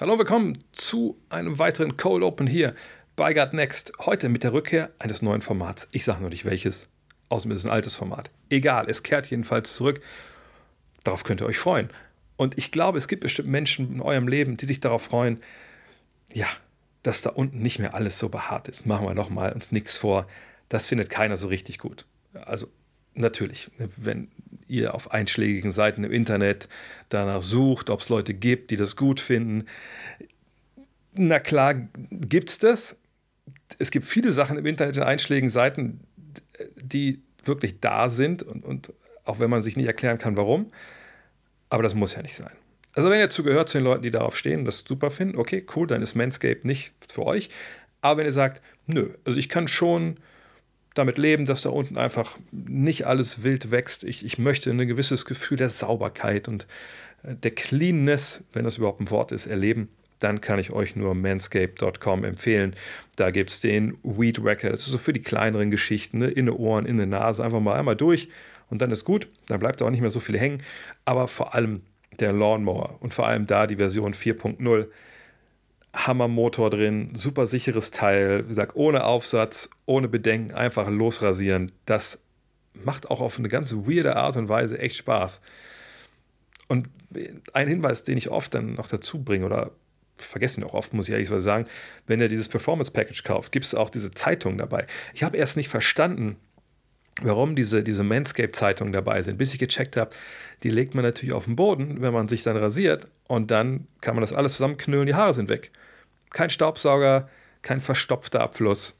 Hallo, willkommen zu einem weiteren Cold Open hier bei God Next. Heute mit der Rückkehr eines neuen Formats. Ich sage nur nicht welches. Außerdem ist es ein altes Format. Egal, es kehrt jedenfalls zurück. Darauf könnt ihr euch freuen. Und ich glaube, es gibt bestimmt Menschen in eurem Leben, die sich darauf freuen, ja, dass da unten nicht mehr alles so behaart ist. Machen wir doch mal uns nichts vor. Das findet keiner so richtig gut. Also natürlich, wenn ihr auf einschlägigen Seiten im Internet danach sucht, ob es Leute gibt, die das gut finden. Na klar, gibt es das. Es gibt viele Sachen im Internet in einschlägigen Seiten, die wirklich da sind und, und auch wenn man sich nicht erklären kann, warum. Aber das muss ja nicht sein. Also wenn ihr zugehört zu den Leuten, die darauf stehen und das super finden, okay, cool, dann ist Manscape nicht für euch. Aber wenn ihr sagt, nö, also ich kann schon damit leben, dass da unten einfach nicht alles wild wächst. Ich, ich möchte ein gewisses Gefühl der Sauberkeit und äh, der Cleanness, wenn das überhaupt ein Wort ist, erleben. Dann kann ich euch nur manscape.com empfehlen. Da gibt es den Weed Wacker. Das ist so für die kleineren Geschichten, ne? in den Ohren, in der Nase, einfach mal einmal durch und dann ist gut. Dann bleibt auch nicht mehr so viel hängen. Aber vor allem der Lawnmower und vor allem da die Version 4.0 Hammermotor drin, super sicheres Teil, wie gesagt, ohne Aufsatz, ohne Bedenken, einfach losrasieren. Das macht auch auf eine ganz weirde Art und Weise echt Spaß. Und ein Hinweis, den ich oft dann noch dazu bringe oder vergessen auch oft, muss ich ehrlich sagen, wenn ihr dieses Performance Package kauft, gibt es auch diese Zeitung dabei. Ich habe erst nicht verstanden, warum diese, diese Manscape-Zeitungen dabei sind, bis ich gecheckt habe, die legt man natürlich auf den Boden, wenn man sich dann rasiert und dann kann man das alles zusammenknüllen, die Haare sind weg. Kein Staubsauger, kein verstopfter Abfluss.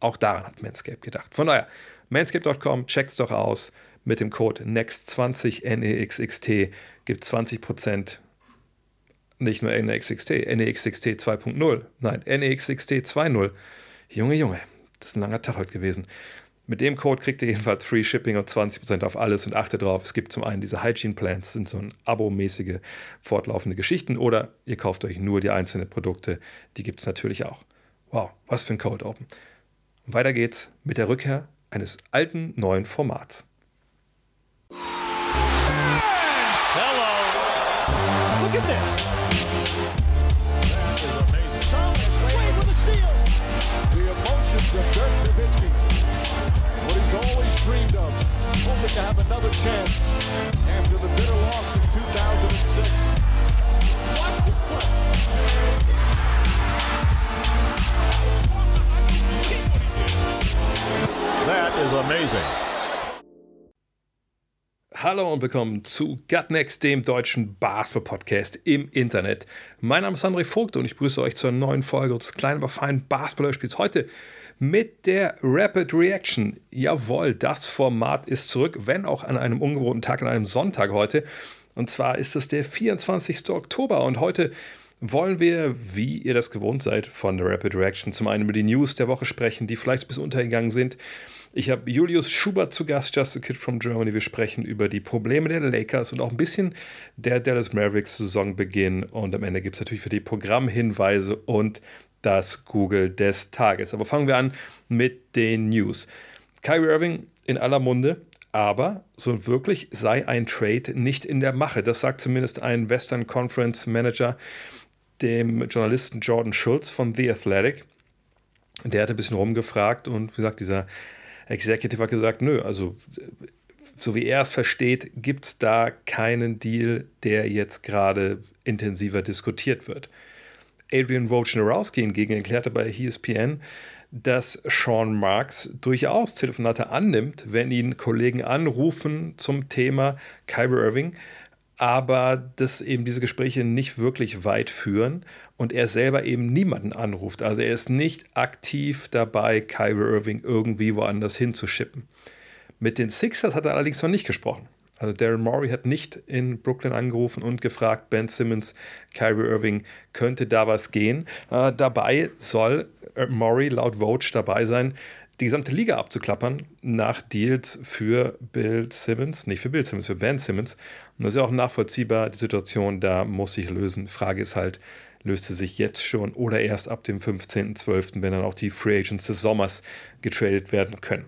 Auch daran hat Manscaped gedacht. Von daher, manscaped.com, checkt's doch aus. Mit dem Code NEXT20 NEXXT gibt 20% nicht nur NEXXT, NEXXT 2.0, nein, NEXXT 2.0. Junge, Junge, das ist ein langer Tag heute gewesen. Mit dem Code kriegt ihr jedenfalls Free Shipping und 20% auf alles und achtet drauf, es gibt zum einen diese Hygiene Plans, sind so ein abo-mäßige fortlaufende Geschichten oder ihr kauft euch nur die einzelnen Produkte, die gibt es natürlich auch. Wow, was für ein Cold Open. Und weiter geht's mit der Rückkehr eines alten neuen Formats. Hello. Look at this. Hallo und willkommen zu Gutnext, dem deutschen Basketball-Podcast im Internet. Mein Name ist André Vogt und ich begrüße euch zur neuen Folge des kleinen, aber feinen Basketball-Spiels. Heute mit der Rapid Reaction. Jawohl, das Format ist zurück, wenn auch an einem ungewohnten Tag, an einem Sonntag heute. Und zwar ist es der 24. Oktober und heute wollen wir, wie ihr das gewohnt seid von der Rapid Reaction, zum einen über die News der Woche sprechen, die vielleicht bis untergegangen sind. Ich habe Julius Schubert zu Gast, Just a Kid from Germany. Wir sprechen über die Probleme der Lakers und auch ein bisschen der Dallas Mavericks Saisonbeginn. Und am Ende gibt es natürlich für die Programmhinweise und das Google des Tages. Aber fangen wir an mit den News. Kyrie Irving in aller Munde, aber so wirklich sei ein Trade nicht in der Mache. Das sagt zumindest ein Western Conference Manager, dem Journalisten Jordan Schultz von The Athletic. Der hat ein bisschen rumgefragt und wie gesagt, dieser Executive hat gesagt, nö, also so wie er es versteht, gibt es da keinen Deal, der jetzt gerade intensiver diskutiert wird. Adrian Wojnarowski hingegen erklärte bei ESPN, dass Sean Marks durchaus Telefonate annimmt, wenn ihn Kollegen anrufen zum Thema Kyrie Irving, aber dass eben diese Gespräche nicht wirklich weit führen und er selber eben niemanden anruft. Also er ist nicht aktiv dabei, Kyrie Irving irgendwie woanders hinzuschippen. Mit den Sixers hat er allerdings noch nicht gesprochen. Also Darren Morey hat nicht in Brooklyn angerufen und gefragt, Ben Simmons, Kyrie Irving, könnte da was gehen? Äh, dabei soll äh, Morey laut Vogue dabei sein, die gesamte Liga abzuklappern nach Deals für Bill Simmons, nicht für Bill Simmons, für Ben Simmons. Und das ist ja auch nachvollziehbar, die Situation da muss sich lösen. Frage ist halt, löst sie sich jetzt schon oder erst ab dem 15.12., wenn dann auch die Free Agents des Sommers getradet werden können.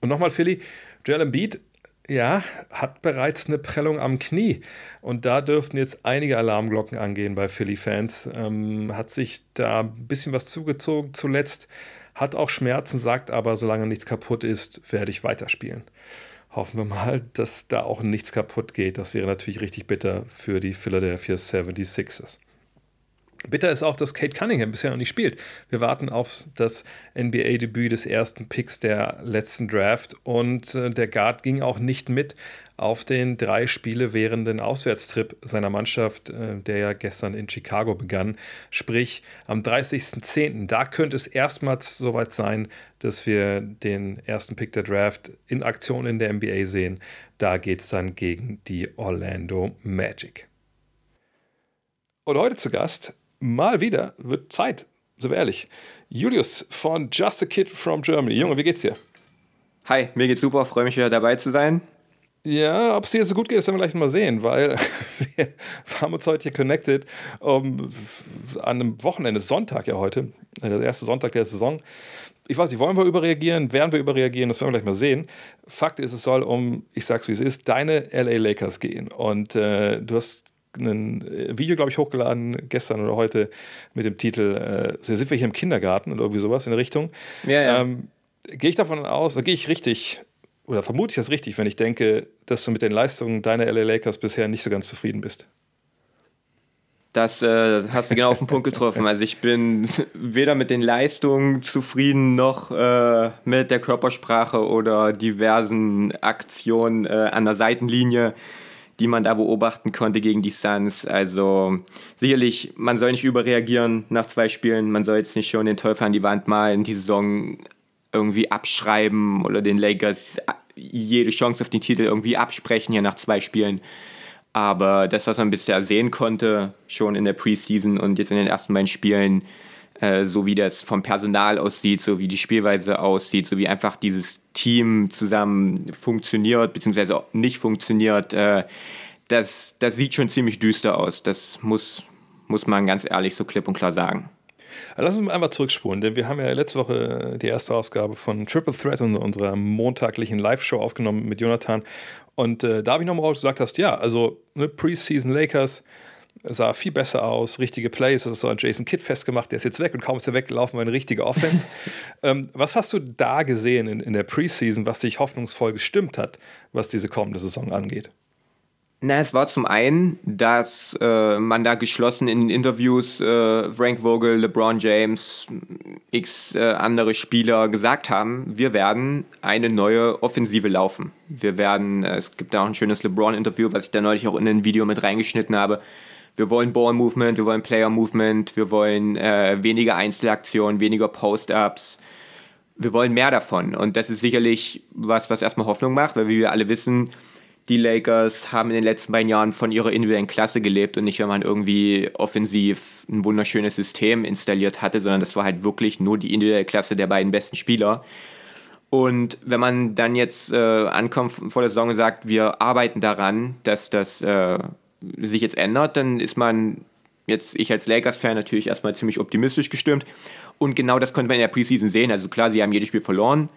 Und nochmal, Philly, Joel Embiid Ja, hat bereits eine Prellung am Knie. Und da dürften jetzt einige Alarmglocken angehen bei Philly-Fans. Ähm, hat sich da ein bisschen was zugezogen zuletzt, hat auch Schmerzen, sagt aber, solange nichts kaputt ist, werde ich weiterspielen. Hoffen wir mal, dass da auch nichts kaputt geht. Das wäre natürlich richtig bitter für die Philadelphia 76ers. Bitter ist auch, dass Kate Cunningham bisher noch nicht spielt. Wir warten auf das NBA-Debüt des ersten Picks der letzten Draft und äh, der Guard ging auch nicht mit auf den drei Spiele währenden Auswärtstrip seiner Mannschaft, äh, der ja gestern in Chicago begann. Sprich, am 30.10. Da könnte es erstmals soweit sein, dass wir den ersten Pick der Draft in Aktion in der NBA sehen. Da geht es dann gegen die Orlando Magic. Und heute zu Gast mal wieder wird Zeit, so ehrlich. Julius von Just a Kid from Germany. Junge, wie geht's dir? Hi, mir geht's super, freue mich wieder dabei zu sein. Ja, ob es dir so gut geht, das werden wir gleich mal sehen, weil wir haben uns heute hier connected um, an einem Wochenende, Sonntag ja heute, der erste Sonntag der Saison. Ich weiß nicht, wollen wir überreagieren, werden wir überreagieren, das werden wir gleich mal sehen. Fakt ist, es soll um, ich sag's wie es ist, deine LA Lakers gehen. Und äh, du hast ein äh, Video, glaube ich, hochgeladen gestern oder heute mit dem Titel äh, Sind wir hier im Kindergarten oder irgendwie sowas in der Richtung. Ja, ja. Ähm, gehe ich davon aus, gehe ich richtig, oder vermute ich das richtig, wenn ich denke, dass du mit den Leistungen deiner LA Lakers bisher nicht so ganz zufrieden bist? Das äh, hast du genau auf den Punkt getroffen. Also ich bin weder mit den Leistungen zufrieden noch äh, mit der Körpersprache oder diversen Aktionen äh, an der Seitenlinie die man da beobachten konnte gegen die Suns. Also sicherlich, man soll nicht überreagieren nach zwei Spielen. Man soll jetzt nicht schon den Teufel an die Wand malen, die Saison irgendwie abschreiben oder den Lakers jede Chance auf den Titel irgendwie absprechen hier nach zwei Spielen. Aber das, was man bisher sehen konnte, schon in der Preseason und jetzt in den ersten beiden Spielen, äh, so wie das vom Personal aussieht, so wie die Spielweise aussieht, so wie einfach dieses Team zusammen funktioniert, beziehungsweise nicht funktioniert, äh, das, das sieht schon ziemlich düster aus. Das muss, muss man ganz ehrlich so klipp und klar sagen. Lass uns einmal zurückspulen, denn wir haben ja letzte Woche die erste Ausgabe von Triple Threat, unserer montaglichen Live-Show aufgenommen mit Jonathan. Und äh, da habe ich nochmal gesagt hast, ja, also ne, Preseason Lakers, sah viel besser aus, richtige Plays, das ist so an Jason Kidd festgemacht, der ist jetzt weg und kaum ist er weg, laufen wir eine richtige Offense. ähm, was hast du da gesehen in, in der Preseason, was dich hoffnungsvoll gestimmt hat, was diese kommende Saison angeht? Na, es war zum einen, dass äh, man da geschlossen in Interviews äh, Frank Vogel, LeBron James, x äh, andere Spieler gesagt haben, wir werden eine neue Offensive laufen. Wir werden, äh, es gibt da auch ein schönes LeBron-Interview, was ich da neulich auch in ein Video mit reingeschnitten habe, wir wollen Ball Movement, wir wollen Player Movement, wir wollen äh, weniger Einzelaktionen, weniger Post-Ups. Wir wollen mehr davon. Und das ist sicherlich was, was erstmal Hoffnung macht, weil wie wir alle wissen, die Lakers haben in den letzten beiden Jahren von ihrer individuellen Klasse gelebt und nicht, wenn man irgendwie offensiv ein wunderschönes System installiert hatte, sondern das war halt wirklich nur die individuelle Klasse der beiden besten Spieler. Und wenn man dann jetzt äh, ankommt vor der Saison und sagt, wir arbeiten daran, dass das äh, sich jetzt ändert, dann ist man jetzt, ich als Lakers-Fan natürlich erstmal ziemlich optimistisch gestimmt. Und genau das konnte man in der Preseason sehen. Also klar, sie haben jedes Spiel verloren.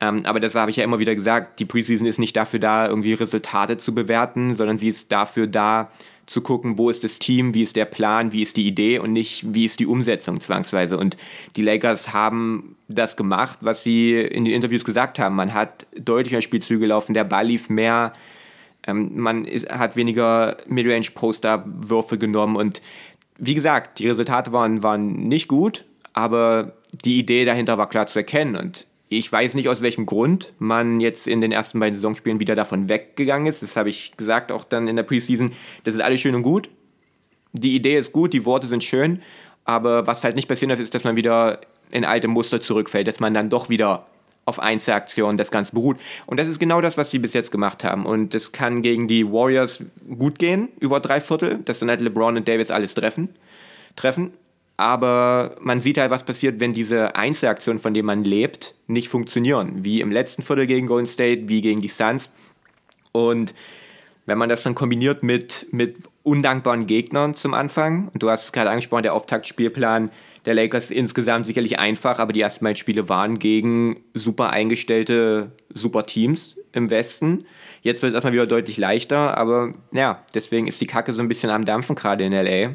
Ähm, aber das habe ich ja immer wieder gesagt, die Preseason ist nicht dafür da, irgendwie Resultate zu bewerten, sondern sie ist dafür da, zu gucken, wo ist das Team, wie ist der Plan, wie ist die Idee und nicht, wie ist die Umsetzung zwangsweise. Und die Lakers haben das gemacht, was sie in den Interviews gesagt haben. Man hat deutlich mehr Spielzüge laufen, der Ball lief mehr, ähm, man ist, hat weniger Midrange-Poster-Würfe genommen und wie gesagt, die Resultate waren, waren nicht gut, aber die Idee dahinter war klar zu erkennen und ich weiß nicht, aus welchem Grund man jetzt in den ersten beiden Saisonspielen wieder davon weggegangen ist. Das habe ich gesagt, auch dann in der Preseason. Das ist alles schön und gut. Die Idee ist gut, die Worte sind schön, aber was halt nicht passieren darf, ist, dass man wieder in alte Muster zurückfällt, dass man dann doch wieder auf Einzelaktionen das Ganze beruht. Und das ist genau das, was sie bis jetzt gemacht haben. Und das kann gegen die Warriors gut gehen, über drei Viertel, dass dann halt LeBron und Davis alles treffen. treffen. Aber man sieht halt, was passiert, wenn diese Einzelaktionen, von denen man lebt, nicht funktionieren. Wie im letzten Viertel gegen Golden State, wie gegen die Suns. Und wenn man das dann kombiniert mit, mit undankbaren Gegnern zum Anfang, und du hast es gerade angesprochen, der Auftaktspielplan der Lakers insgesamt sicherlich einfach, aber die ersten beiden Spiele waren gegen super eingestellte super Teams im Westen. Jetzt wird es erstmal wieder deutlich leichter, aber ja, deswegen ist die Kacke so ein bisschen am Dampfen gerade in LA.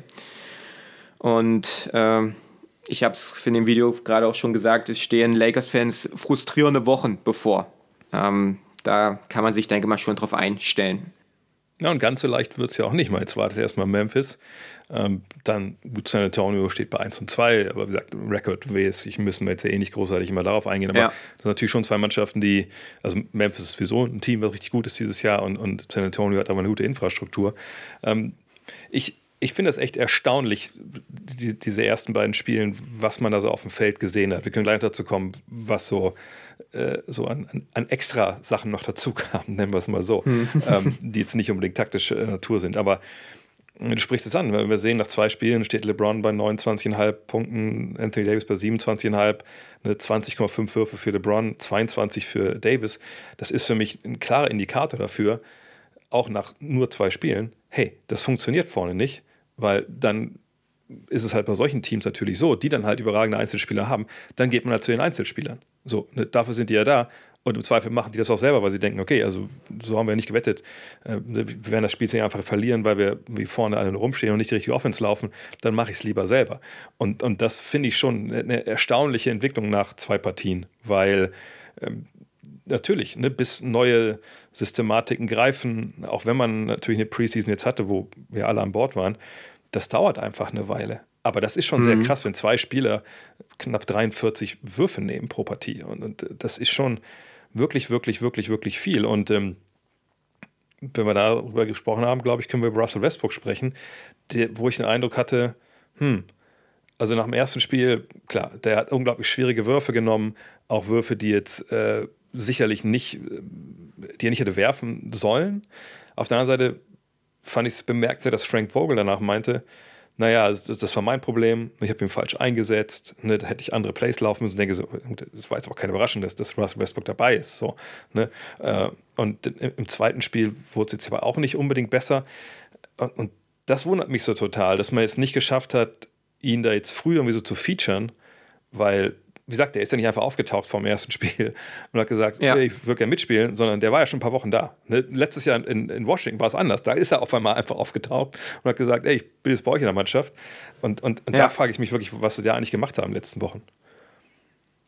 Und äh, ich habe es in dem Video gerade auch schon gesagt, es stehen Lakers-Fans frustrierende Wochen bevor. Ähm, da kann man sich, denke ich mal, schon drauf einstellen. Ja, und ganz so leicht wird es ja auch nicht mal. Jetzt wartet erstmal Memphis. Ähm, dann, gut, San Antonio steht bei 1 und 2, aber wie gesagt, Record-mäßig müssen wir jetzt ja eh nicht großartig immer darauf eingehen. Aber ja. das sind natürlich schon zwei Mannschaften, die, also Memphis ist sowieso ein Team, was richtig gut ist dieses Jahr und, und San Antonio hat aber eine gute Infrastruktur. Ähm, ich, ich finde das echt erstaunlich, die, diese ersten beiden Spielen, was man da so auf dem Feld gesehen hat. Wir können gleich dazu kommen, was so, äh, so an, an, extra Sachen noch dazu kam, nennen wir es mal so, hm. ähm, die jetzt nicht unbedingt taktische Natur sind. Aber Du sprichst es an. Wir sehen, nach zwei Spielen steht LeBron bei 29,5 Punkten, Anthony Davis bei 27,5, eine 20,5 Würfe für LeBron, 22 für Davis. Das ist für mich ein klarer Indikator dafür, auch nach nur zwei Spielen, hey, das funktioniert vorne nicht, weil dann ist es halt bei solchen Teams natürlich so, die dann halt überragende Einzelspieler haben, dann geht man halt zu den Einzelspielern. So, ne, dafür sind die ja da und im Zweifel machen die das auch selber, weil sie denken, okay, also so haben wir nicht gewettet. Äh, wir werden das Spiel einfach verlieren, weil wir wie vorne alle rumstehen und nicht die richtige Offense laufen. Dann mache ich es lieber selber. Und, und das finde ich schon eine erstaunliche Entwicklung nach zwei Partien, weil ähm, natürlich, ne, bis neue Systematiken greifen, auch wenn man natürlich eine Preseason jetzt hatte, wo wir alle an Bord waren, das dauert einfach eine Weile. Aber das ist schon mhm. sehr krass, wenn zwei Spieler knapp 43 Würfe nehmen pro Partie. Und, und das ist schon wirklich, wirklich, wirklich, wirklich viel. Und ähm, wenn wir darüber gesprochen haben, glaube ich, können wir über Russell Westbrook sprechen, der, wo ich den Eindruck hatte, hm, also nach dem ersten Spiel, klar, der hat unglaublich schwierige Würfe genommen, auch Würfe, die jetzt äh, sicherlich nicht, äh, die er nicht hätte werfen sollen. Auf der anderen Seite fand ich es bemerkenswert, dass Frank Vogel danach meinte, naja, das, das war mein Problem, ich habe ihn falsch eingesetzt, ne, da hätte ich andere Plays laufen müssen und denke so, das war jetzt auch keine Überraschung, dass, dass Russell Westbrook dabei ist. So, ne? Äh, und im zweiten Spiel wurde es jetzt aber auch nicht unbedingt besser. Und, und das wundert mich so total, dass man jetzt nicht geschafft hat, ihn da jetzt früh irgendwie so zu featuren, weil wie gesagt, der ist ja nicht einfach aufgetaucht vom ersten Spiel und hat gesagt, ja. ich würde gerne mitspielen, sondern der war ja schon ein paar Wochen da. Ne? Letztes Jahr in, in Washington war es anders. Da ist er auf einmal einfach aufgetaucht und hat gesagt, ey, ich bin jetzt bei euch in der Mannschaft. Und, und, und ja. da frage ich mich wirklich, was sie da eigentlich gemacht haben in den letzten Wochen.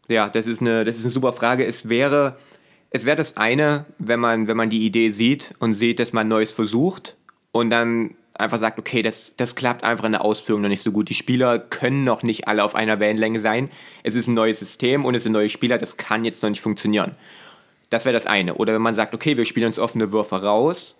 Ja, das ist eine, das ist eine super Frage. Es wäre, es wäre das eine, wenn man, wenn man die Idee sieht und sieht, dass man Neues versucht und dann einfach sagt, okay, das, das klappt einfach in der Ausführung noch nicht so gut. Die Spieler können noch nicht alle auf einer Wellenlänge sein. Es ist ein neues System und es sind neue Spieler, das kann jetzt noch nicht funktionieren. Das wäre das eine. Oder wenn man sagt, okay, wir spielen uns offene Würfe raus,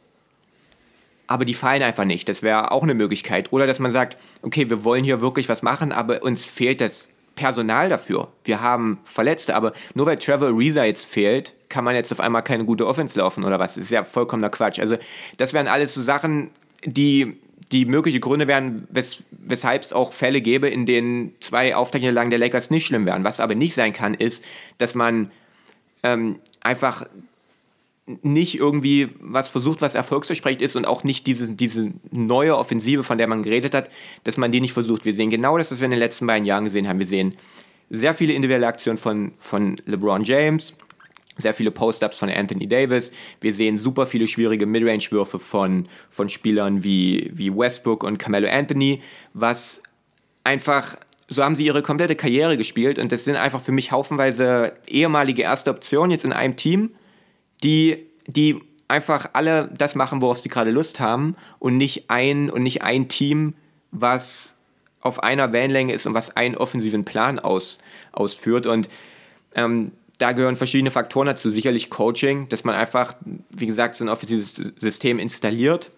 aber die fallen einfach nicht. Das wäre auch eine Möglichkeit. Oder dass man sagt, okay, wir wollen hier wirklich was machen, aber uns fehlt das Personal dafür. Wir haben Verletzte, aber nur weil Trevor Reza jetzt fehlt, kann man jetzt auf einmal keine gute Offense laufen oder was. Das ist ja vollkommener Quatsch. Also das wären alles so Sachen, die, die mögliche Gründe wären, wes weshalb es auch Fälle gäbe, in denen zwei Auftaktniederlagen der Lakers nicht schlimm wären. Was aber nicht sein kann, ist, dass man ähm, einfach nicht irgendwie was versucht, was erfolgsversprechend ist und auch nicht diese, diese neue Offensive, von der man geredet hat, dass man die nicht versucht. Wir sehen genau das, was wir in den letzten beiden Jahren gesehen haben. Wir sehen sehr viele individuelle Aktionen von, von LeBron James, sehr viele Post-Ups von Anthony Davis. Wir sehen super viele schwierige Midrange-Würfe von, von Spielern wie, wie Westbrook und Carmelo Anthony, was einfach, so haben sie ihre komplette Karriere gespielt und das sind einfach für mich haufenweise ehemalige erste Optionen jetzt in einem Team, die, die einfach alle das machen, worauf sie gerade Lust haben und nicht ein, und nicht ein Team, was auf einer Wellenlänge ist und was einen offensiven Plan aus, ausführt. Und ähm, da gehören verschiedene Faktoren dazu. Sicherlich Coaching, dass man einfach, wie gesagt, so ein offensives System installiert,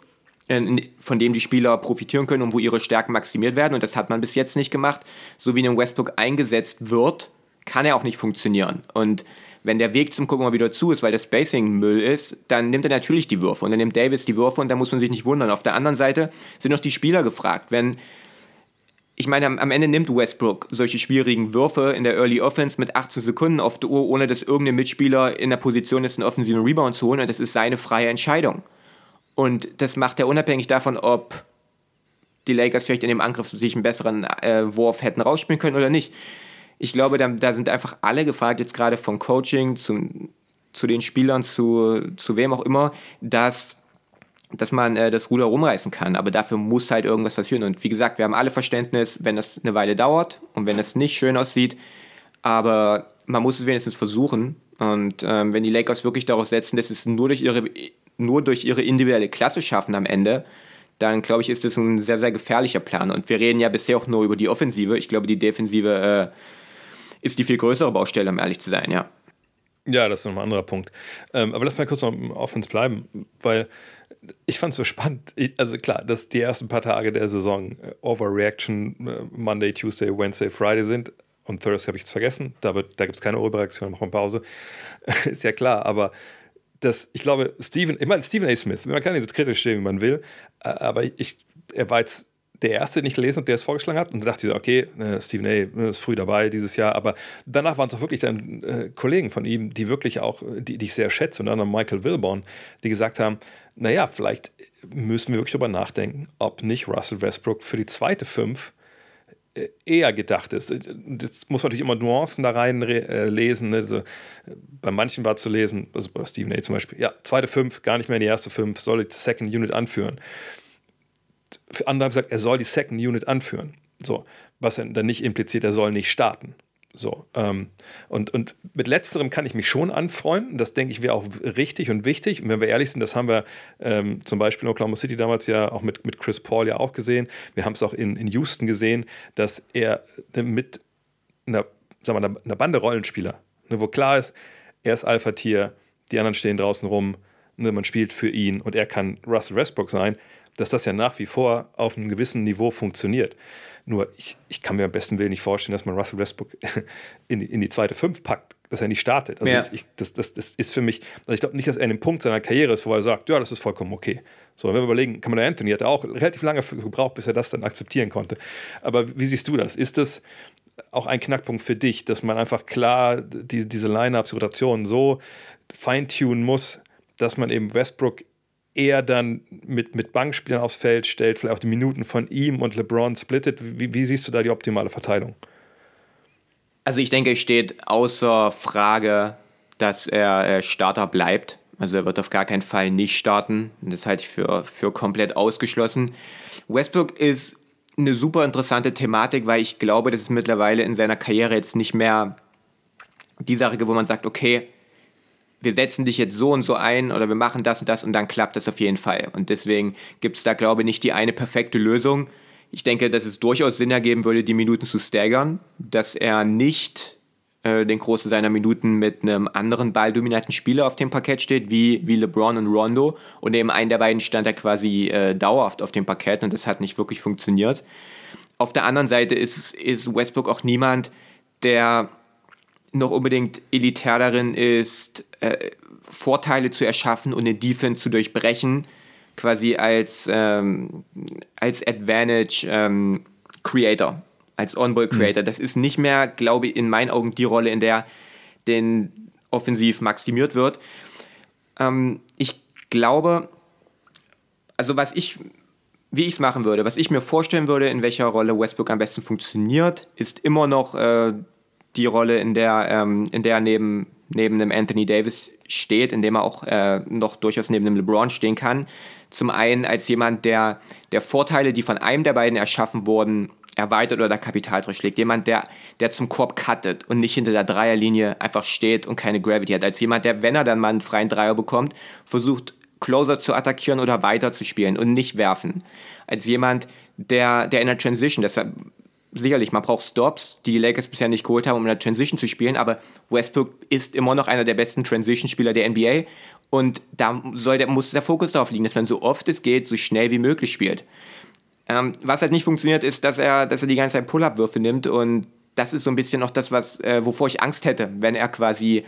von dem die Spieler profitieren können und wo ihre Stärken maximiert werden. Und das hat man bis jetzt nicht gemacht. So wie in Westbrook eingesetzt wird, kann er auch nicht funktionieren. Und wenn der Weg zum Gucken mal wieder zu ist, weil das Spacing Müll ist, dann nimmt er natürlich die Würfe. Und dann nimmt Davis die Würfe und da muss man sich nicht wundern. Auf der anderen Seite sind noch die Spieler gefragt. Wenn ich meine, am, Ende nimmt Westbrook solche schwierigen Würfe in der Early Offense mit 18 Sekunden auf der Uhr, ohne dass irgendein Mitspieler in der Position ist, einen offensiven Rebound zu holen. Und das ist seine freie Entscheidung. Und das macht er unabhängig davon, ob die Lakers vielleicht in dem Angriff sich einen besseren äh, Wurf hätten rausspielen können oder nicht. Ich glaube, da, da, sind einfach alle gefragt, jetzt gerade vom Coaching zum, zu den Spielern, zu, zu wem auch immer, dass, dass man äh, das Ruder rumreißen kann. Aber dafür muss halt irgendwas passieren. Und wie gesagt, wir haben alle Verständnis, wenn das eine Weile dauert und wenn es nicht schön aussieht. Aber man muss es wenigstens versuchen. Und ähm, wenn die Lakers wirklich darauf setzen, dass es nur durch ihre, nur durch ihre individuelle Klasse schaffen am Ende, dann glaube ich, ist das ein sehr, sehr gefährlicher Plan. Und wir reden ja bisher auch nur über die Offensive. Ich glaube, die Defensive äh, ist die viel größere Baustelle, um ehrlich zu sein, ja. Ja, das ist nochmal ein anderer Punkt. Ähm, aber lass mal kurz noch im Offense bleiben, weil ich fand es so spannend. Also klar, dass die ersten paar Tage der Saison äh, Overreaction äh, Monday, Tuesday, Wednesday, Friday sind. Und Thursday habe ich jetzt vergessen. Da, da gibt es keine Overreaktion, machen wir Pause. ist ja klar, aber dass ich glaube, Stephen, ich meine, Stephen A. Smith, man kann nicht so kritisch stehen, wie man will, aber ich, er war jetzt der erste, den ich gelesen habe, der es vorgeschlagen hat. Und da dachte ich so, okay, äh, Stephen A. ist früh dabei dieses Jahr. Aber danach waren es auch wirklich dann äh, Kollegen von ihm, die wirklich auch, die, die ich sehr schätze, unter anderem Michael Wilborn, die gesagt haben, naja, vielleicht müssen wir wirklich darüber nachdenken, ob nicht Russell Westbrook für die zweite Fünf äh, eher gedacht ist. Das muss man natürlich immer Nuancen da rein äh, lesen. Ne? Also, bei manchen war zu lesen, also bei Stephen A. zum Beispiel, ja, zweite Fünf, gar nicht mehr in die erste Fünf, soll die Second Unit anführen. Andere haben gesagt, er soll die Second Unit anführen. So, was dann nicht impliziert, er soll nicht starten. So, ähm, und, und mit letzterem kann ich mich schon anfreunden. Das denke ich wäre auch richtig und wichtig. Und wenn wir ehrlich sind, das haben wir ähm, zum Beispiel in Oklahoma City damals ja auch mit, mit Chris Paul ja auch gesehen. Wir haben es auch in, in Houston gesehen, dass er mit einer, sagen wir, einer, einer Bande Rollenspieler, ne, wo klar ist, er ist Alpha-Tier, die anderen stehen draußen rum, ne, man spielt für ihn und er kann Russell Westbrook sein, dass das ja nach wie vor auf einem gewissen Niveau funktioniert. Nur ich, ich kann mir am besten Willen nicht vorstellen, dass man Russell Westbrook in die, in die zweite Fünf packt, dass er nicht startet. Also ja. ich, das, das, das ist für mich, also ich glaube nicht, dass er an dem Punkt seiner Karriere ist, wo er sagt, ja, das ist vollkommen okay. So, wenn wir überlegen, Kamala Anthony hat auch relativ lange gebraucht, bis er das dann akzeptieren konnte. Aber wie siehst du das? Ist das auch ein Knackpunkt für dich, dass man einfach klar die, diese Line-Ups, Rotationen so feintunen muss, dass man eben Westbrook eher dann mit, mit Bankspielern aufs Feld stellt, vielleicht auch die Minuten von ihm und LeBron splittet. Wie, wie siehst du da die optimale Verteilung? Also ich denke, es steht außer Frage, dass er Starter bleibt. Also er wird auf gar keinen Fall nicht starten. Das halte ich für, für komplett ausgeschlossen. Westbrook ist eine super interessante Thematik, weil ich glaube, das ist mittlerweile in seiner Karriere jetzt nicht mehr die Sache, wo man sagt, okay, wir setzen dich jetzt so und so ein oder wir machen das und das und dann klappt das auf jeden Fall. Und deswegen gibt es da, glaube ich, nicht die eine perfekte Lösung. Ich denke, dass es durchaus Sinn ergeben würde, die Minuten zu staggern, dass er nicht äh, den Großen seiner Minuten mit einem anderen balldominanten Spieler auf dem Parkett steht, wie, wie LeBron und Rondo. Und eben einen der beiden stand er quasi äh, dauerhaft auf dem Parkett und das hat nicht wirklich funktioniert. Auf der anderen Seite ist, ist Westbrook auch niemand, der noch unbedingt elitär darin ist, äh, Vorteile zu erschaffen und eine Defense zu durchbrechen, quasi als, ähm, als Advantage ähm, Creator, als On-Ball mhm. Creator. Mhm. Das ist nicht mehr, glaube ich, in meinen Augen die Rolle, in der den offensiv maximiert wird. Ähm, ich glaube, also was ich, wie ich es machen würde, was ich mir vorstellen würde, in welcher Rolle Westbrook am besten funktioniert, ist immer noch äh, die Rolle, in der, ähm, in der er neben, neben einem Anthony Davis steht, in dem er auch äh, noch durchaus neben einem LeBron stehen kann. Zum einen als jemand, der, der Vorteile, die von einem der beiden erschaffen wurden, erweitert oder Kapital durchschlägt. Jemand, der, der zum Korb cuttet und nicht hinter der Dreierlinie einfach steht und keine Gravity hat. Als jemand, der, wenn er dann mal einen freien Dreier bekommt, versucht, Closer zu attackieren oder weiter zu spielen und nicht werfen. Als jemand, der, der in der Transition, deshalb sicherlich, man braucht Stops, die die Lakers bisher nicht geholt haben, um in der Transition zu spielen, aber Westbrook ist immer noch einer der besten Transition-Spieler der NBA und da der, muss der Fokus darauf liegen, dass man so oft es geht, so schnell wie möglich spielt. Ähm, was halt nicht funktioniert, ist, dass er, dass er die ganze Zeit Pull-Up-Würfe nimmt und das ist so ein bisschen noch das, was, äh, wovor ich Angst hätte, wenn er quasi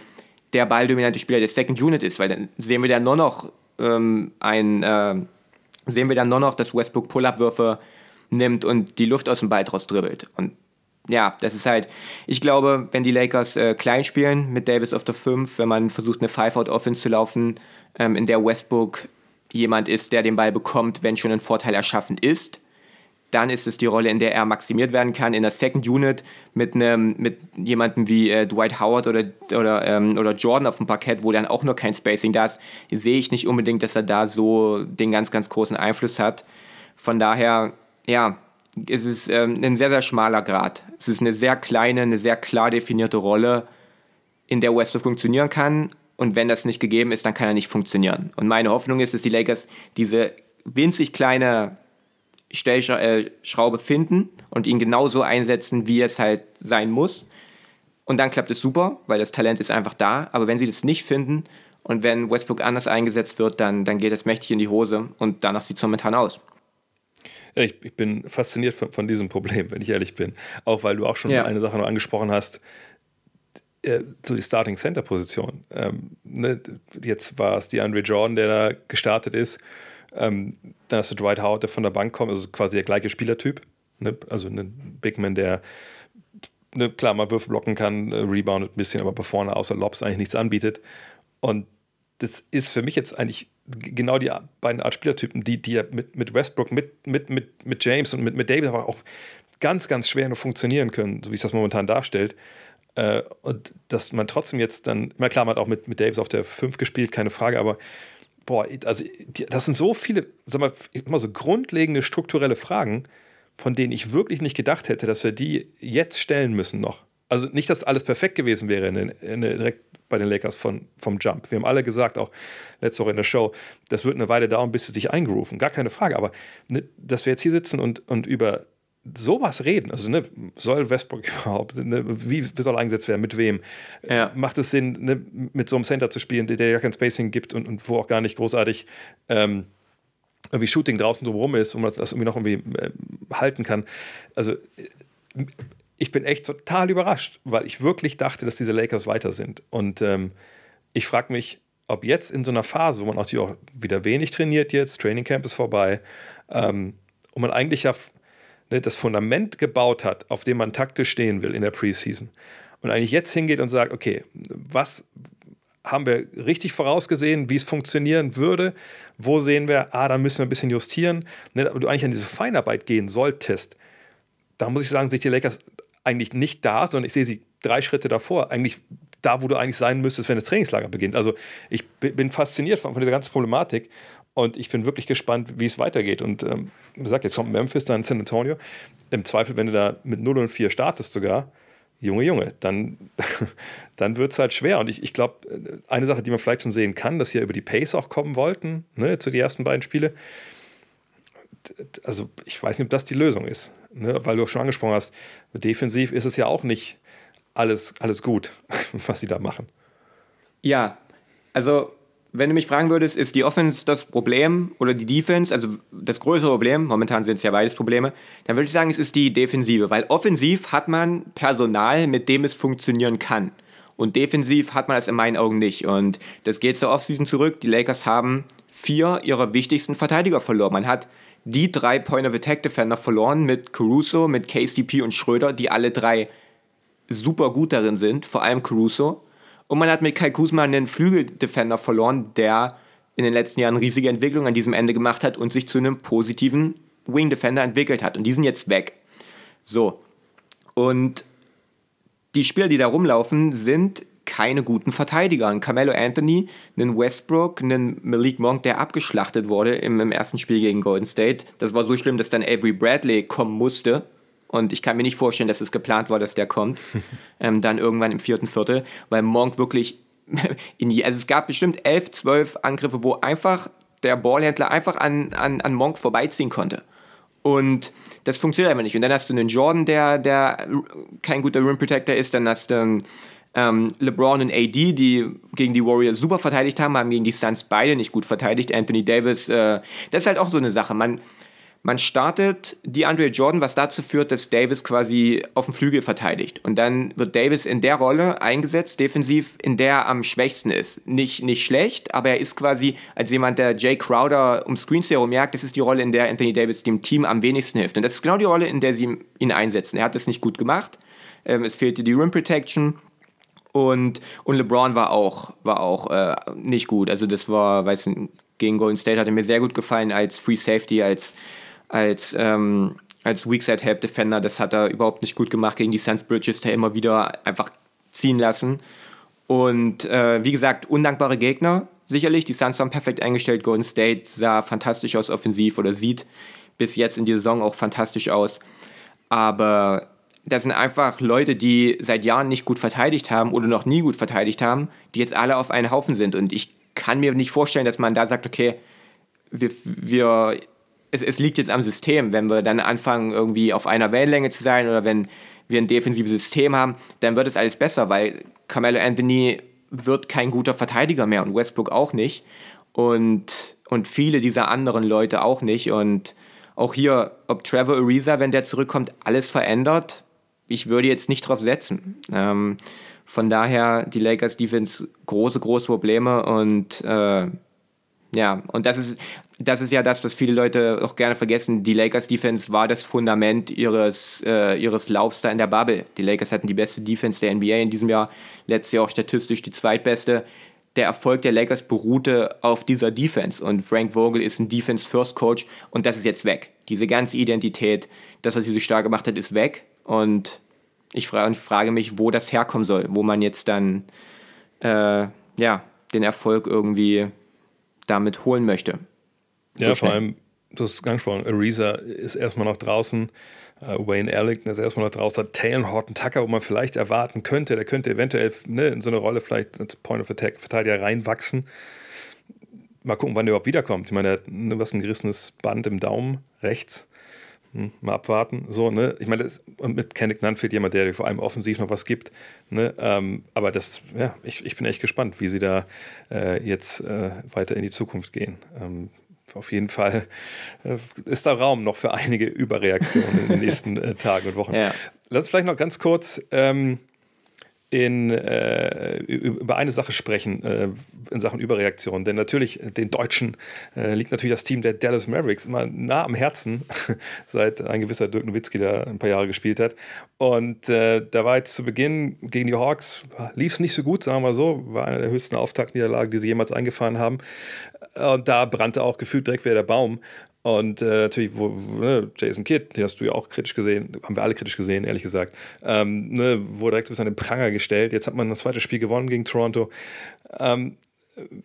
der balldominante Spieler der Second Unit ist, weil dann sehen wir dann nur noch ähm, ein, äh, sehen wir dann nur noch, dass Westbrook Pull-Up-Würfe nimmt und die Luft aus dem Ball draus dribbelt. Und ja, das ist halt, ich glaube, wenn die Lakers äh, klein spielen mit Davis auf der 5, wenn man versucht, eine Five-Out-Offense zu laufen, ähm, in der Westbrook jemand ist, der den Ball bekommt, wenn schon ein Vorteil erschaffen ist, dann ist es die Rolle, in der er maximiert werden kann. In der Second Unit mit einem mit jemandem wie äh, Dwight Howard oder, oder, ähm, oder Jordan auf dem Parkett, wo dann auch nur kein Spacing da ist, sehe ich nicht unbedingt, dass er da so den ganz, ganz großen Einfluss hat. Von daher, ja, es ist ähm, ein sehr, sehr schmaler Grad. Es ist eine sehr kleine, eine sehr klar definierte Rolle, in der Westbrook funktionieren kann. Und wenn das nicht gegeben ist, dann kann er nicht funktionieren. Und meine Hoffnung ist, dass die Lakers diese winzig kleine Stellschraube finden und ihn genauso einsetzen, wie es halt sein muss. Und dann klappt es super, weil das Talent ist einfach da. Aber wenn sie das nicht finden und wenn Westbrook anders eingesetzt wird, dann, dann geht es mächtig in die Hose und danach sieht es momentan aus. Ich, ich, bin fasziniert von, von, diesem Problem, wenn ich ehrlich bin. Auch weil du auch schon ja. eine Sache noch angesprochen hast, äh, so die Starting Center Position. Ähm, ne, jetzt war es die Andre Jordan, der da gestartet ist. Ähm, dann hast du Dwight Howard, der von der Bank kommt, also quasi der gleiche Spielertyp. Ne? Also ein Big Man, der ne, klar mal Würfe blocken kann, äh, reboundet ein bisschen, aber bei vorne außer Lobs eigentlich nichts anbietet. Und das ist für mich jetzt eigentlich genau die beiden Art Spielertypen, die, die mit, mit Westbrook, mit, mit, mit, mit James und mit, mit Davis aber auch ganz, ganz schwer nur funktionieren können, so wie es das momentan darstellt. Äh, und dass man trotzdem jetzt dann, na klar, man hat auch mit, mit Davis auf der 5 gespielt, keine Frage, aber boah, also die, das sind so viele, sag mal, immer so grundlegende strukturelle Fragen, von denen ich wirklich nicht gedacht hätte, dass wir die jetzt stellen müssen noch. Also nicht, dass alles perfekt gewesen wäre in, in, direkt bei den Lakers von, vom Jump. Wir haben alle gesagt, auch letzte Woche in der Show, das wird eine Weile dauern, bis sie sich eingerufen. Gar keine Frage. Aber ne, dass wir jetzt hier sitzen und, und über sowas reden, also ne, soll Westbrook überhaupt, ne, wie soll eingesetzt werden, mit wem? Ja. Macht es Sinn, ne, mit so einem Center zu spielen, der ja kein Spacing gibt und, und wo auch gar nicht großartig ähm, irgendwie Shooting draußen drumherum ist, wo man das irgendwie noch irgendwie äh, halten kann. Also ich bin echt total überrascht, weil ich wirklich dachte, dass diese Lakers weiter sind. Und ähm, ich frage mich, ob jetzt in so einer Phase, wo man auch, auch wieder wenig trainiert jetzt, Training Camp ist vorbei, ähm, und man eigentlich ja ne, das Fundament gebaut hat, auf dem man taktisch stehen will in der Preseason, und eigentlich jetzt hingeht und sagt, okay, was haben wir richtig vorausgesehen, wie es funktionieren würde? Wo sehen wir, ah, da müssen wir ein bisschen justieren? Ne, aber du eigentlich an diese Feinarbeit gehen solltest, da muss ich sagen, sich die Lakers eigentlich nicht da, sondern ich sehe sie drei Schritte davor, eigentlich da, wo du eigentlich sein müsstest, wenn das Trainingslager beginnt. Also ich bin fasziniert von, von dieser ganzen Problematik und ich bin wirklich gespannt, wie es weitergeht. Und ähm, wie gesagt, jetzt kommt Memphis, dann San Antonio. Im Zweifel, wenn du da mit 0 und 4 startest sogar, Junge, Junge, dann, dann wird es halt schwer. Und ich, ich glaube, eine Sache, die man vielleicht schon sehen kann, dass sie ja über die Pace auch kommen wollten, ne, zu den ersten beiden Spiele. Also ich weiß nicht, ob das die Lösung ist ne, weil du auch schon angesprochen hast, defensiv ist es ja auch nicht alles, alles gut, was sie da machen. Ja, also wenn du mich fragen würdest, ist die Offense das Problem oder die Defense, also das größere Problem, momentan sind es ja beides Probleme, dann würde ich sagen, es ist die Defensive, weil offensiv hat man Personal, mit dem es funktionieren kann. Und defensiv hat man es in meinen Augen nicht. Und das geht zur Offseason zurück. Die Lakers haben vier ihrer wichtigsten Verteidiger verloren. Man hat die drei Point-of-Attack-Defender verloren mit Caruso, mit KCP und Schröder, die alle drei super gut darin sind, vor allem Caruso. Und man hat mit Kai Kuzma einen Flügeldefender verloren, der in den letzten Jahren riesige Entwicklung an diesem Ende gemacht hat und sich zu einem positiven Wing Defender entwickelt hat. Und die sind jetzt weg. So. Und die Spieler, die da rumlaufen, sind keine guten Verteidiger. Ein Carmelo Anthony, einen Westbrook, einen Malik Monk, der abgeschlachtet wurde im, im ersten Spiel gegen Golden State. Das war so schlimm, dass dann Avery Bradley kommen musste. Und ich kann mir nicht vorstellen, dass es geplant war, dass der kommt. ähm, dann irgendwann im vierten Viertel, weil Monk wirklich in die, also es gab bestimmt elf, zwölf Angriffe, wo einfach der Ballhändler einfach an, an, an Monk vorbeiziehen konnte. Und das funktioniert einfach nicht. Und dann hast du einen Jordan, der, der kein guter Rim Protector ist, dann hast du einen ähm, LeBron und AD, die gegen die Warriors super verteidigt haben, haben gegen die Suns beide nicht gut verteidigt. Anthony Davis, äh, das ist halt auch so eine Sache. Man, man startet die Andre Jordan, was dazu führt, dass Davis quasi auf dem Flügel verteidigt. Und dann wird Davis in der Rolle eingesetzt, defensiv, in der er am schwächsten ist. Nicht, nicht schlecht, aber er ist quasi als jemand, der Jay Crowder um Screens herum jagt, das ist die Rolle, in der Anthony Davis dem Team am wenigsten hilft. Und das ist genau die Rolle, in der sie ihn einsetzen. Er hat das nicht gut gemacht. Ähm, es fehlte die Rim Protection. Und, und LeBron war auch, war auch äh, nicht gut. Also das war, weiß nicht, gegen Golden State hat er mir sehr gut gefallen als Free Safety, als, als, ähm, als Weakside Help Defender. Das hat er überhaupt nicht gut gemacht gegen die Suns Bridges, der immer wieder einfach ziehen lassen. Und äh, wie gesagt, undankbare Gegner, sicherlich. Die Suns waren perfekt eingestellt. Golden State sah fantastisch aus offensiv oder sieht bis jetzt in der Saison auch fantastisch aus. Aber das sind einfach Leute, die seit Jahren nicht gut verteidigt haben oder noch nie gut verteidigt haben, die jetzt alle auf einen Haufen sind. Und ich kann mir nicht vorstellen, dass man da sagt, okay, wir, wir es, es liegt jetzt am System. Wenn wir dann anfangen, irgendwie auf einer Wellenlänge zu sein oder wenn wir ein defensives System haben, dann wird es alles besser, weil Carmelo Anthony wird kein guter Verteidiger mehr und Westbrook auch nicht. Und, und viele dieser anderen Leute auch nicht. Und auch hier, ob Trevor Ariza, wenn der zurückkommt, alles verändert, ich würde jetzt nicht drauf setzen. Ähm, von daher die Lakers Defense große, große Probleme und äh, ja, und das ist, das ist ja das, was viele Leute auch gerne vergessen. Die Lakers Defense war das Fundament ihres, äh, ihres Laufs da in der Bubble. Die Lakers hatten die beste Defense der NBA in diesem Jahr, letztes Jahr auch statistisch die zweitbeste. Der Erfolg der Lakers beruhte auf dieser Defense und Frank Vogel ist ein Defense-First-Coach und das ist jetzt weg. Diese ganze Identität, das, was sie so stark gemacht hat, ist weg und ich frage, frage mich, wo das herkommen soll, wo man jetzt dann äh, ja, den Erfolg irgendwie damit holen möchte. So ja, schnell. vor allem, du hast es angesprochen, Ariza ist erstmal noch draußen, uh, Wayne Ellington ist erstmal noch draußen, Taylor Horton Tucker, wo man vielleicht erwarten könnte, der könnte eventuell ne, in so eine Rolle vielleicht als Point of Attack Verteidiger reinwachsen. Mal gucken, wann der überhaupt wiederkommt. Ich meine, er hat ne, was ein gerissenes Band im Daumen rechts. Hm, mal abwarten. So, ne? Ich meine, das, und mit Kenneth Nunn fehlt jemand, der vor allem offensiv noch was gibt. Ne? Ähm, aber das, ja, ich, ich bin echt gespannt, wie sie da äh, jetzt äh, weiter in die Zukunft gehen. Ähm, auf jeden Fall äh, ist da Raum noch für einige Überreaktionen in den nächsten äh, Tagen und Wochen. Ja. Lass uns vielleicht noch ganz kurz ähm, in, äh, über eine Sache sprechen äh, in Sachen Überreaktion. Denn natürlich, den Deutschen äh, liegt natürlich das Team der Dallas Mavericks immer nah am Herzen, seit ein gewisser Dirk Nowitzki da ein paar Jahre gespielt hat. Und äh, da war jetzt zu Beginn gegen die Hawks, lief es nicht so gut, sagen wir mal so, war eine der höchsten Auftaktniederlagen, die sie jemals eingefahren haben. Und da brannte auch gefühlt direkt wieder der Baum. Und äh, natürlich, wo, ne, Jason Kidd, den hast du ja auch kritisch gesehen, haben wir alle kritisch gesehen, ehrlich gesagt, ähm, ne, wurde direkt bis an den Pranger gestellt. Jetzt hat man das zweite Spiel gewonnen gegen Toronto. Ähm,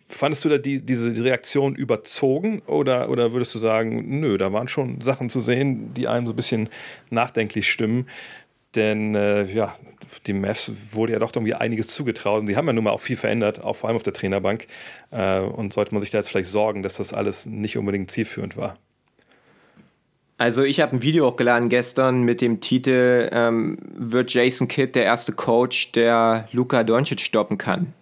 fandest du da die, diese Reaktion überzogen oder, oder würdest du sagen, nö, da waren schon Sachen zu sehen, die einem so ein bisschen nachdenklich stimmen? Denn äh, ja, dem Mavs wurde ja doch irgendwie einiges zugetraut und die haben ja nun mal auch viel verändert, auch vor allem auf der Trainerbank. Äh, und sollte man sich da jetzt vielleicht sorgen, dass das alles nicht unbedingt zielführend war? Also ich habe ein Video hochgeladen gestern mit dem Titel ähm, Wird Jason Kidd der erste Coach, der Luka Doncic stoppen kann?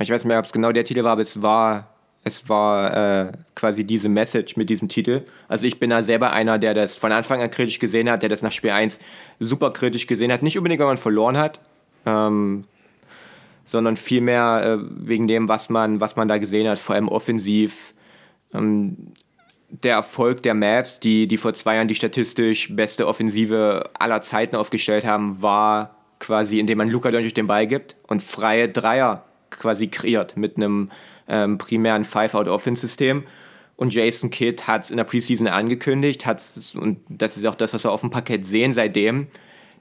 Ich weiß nicht mehr, ob es genau der Titel war, aber es war, es war äh, quasi diese Message mit diesem Titel. Also ich bin da selber einer, der das von Anfang an kritisch gesehen hat, der das nach Spiel 1 super kritisch gesehen hat. Nicht unbedingt, weil man verloren hat, ähm, sondern vielmehr äh, wegen dem, was man, was man da gesehen hat, vor allem offensiv. Ähm, der Erfolg der Mavs, die, die vor zwei Jahren die statistisch beste Offensive aller Zeiten aufgestellt haben, war quasi, indem man Luca Doncic den Ball gibt und freie Dreier quasi kreiert mit einem ähm, primären Five-Out-Offense-System. Und Jason Kidd hat es in der Preseason angekündigt, hat und das ist auch das, was wir auf dem Parkett sehen seitdem,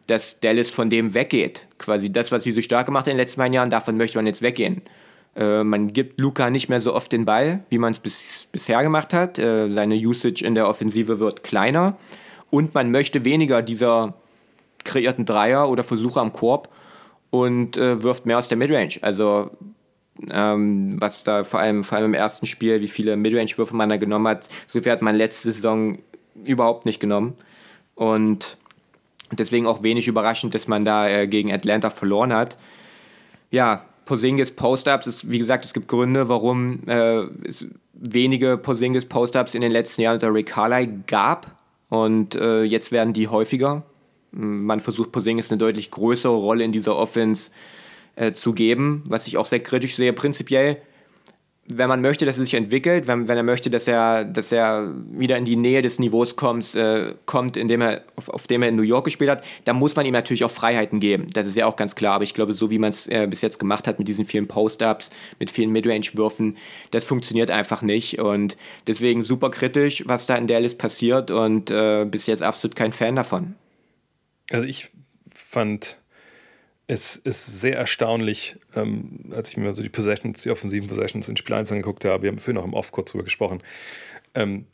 dass Dallas von dem weggeht. Quasi das, was sie so stark gemacht hat in den letzten beiden Jahren, davon möchte man jetzt weggehen. Äh, man gibt Luca nicht mehr so oft den Ball, wie man es bis, bisher gemacht hat. Äh, seine Usage in der Offensive wird kleiner. Und man möchte weniger dieser kreierten Dreier oder Versuche am Korb und äh, wirft mehr aus der Midrange. Also ähm, was da vor allem, vor allem im ersten Spiel, wie viele Midrange-Würfe man da genommen hat, so viel hat man letzte Saison überhaupt nicht genommen. Und deswegen auch wenig überraschend, dass man da äh, gegen Atlanta verloren hat. Ja, Posingis Post-Ups, wie gesagt, es gibt Gründe, warum äh, es wenige Posingis Post-Ups in den letzten Jahren unter Rick Carly gab und äh, jetzt werden die häufiger. Man versucht Posingis eine deutlich größere Rolle in dieser Offense äh, zu geben, was ich auch sehr kritisch sehe. Prinzipiell wenn man möchte, dass er sich entwickelt, wenn, wenn er möchte, dass er, dass er wieder in die Nähe des Niveaus kommt, äh, kommt in dem er, auf, auf, dem er in New York gespielt hat, dann muss man ihm natürlich auch Freiheiten geben. Das ist ja auch ganz klar. Aber ich glaube, so wie man es äh, bis jetzt gemacht hat mit diesen vielen Post-Ups, mit vielen Midrange-Würfen, das funktioniert einfach nicht. Und deswegen super kritisch, was da in Dallas passiert und äh, bis jetzt absolut kein Fan davon. Also ich fand es ist sehr erstaunlich, ähm, als ich mir so die Possessions, die offensiven Possessions in Spiel 1 angeguckt habe, wir haben vorhin noch im Off kurz drüber gesprochen. Ähm,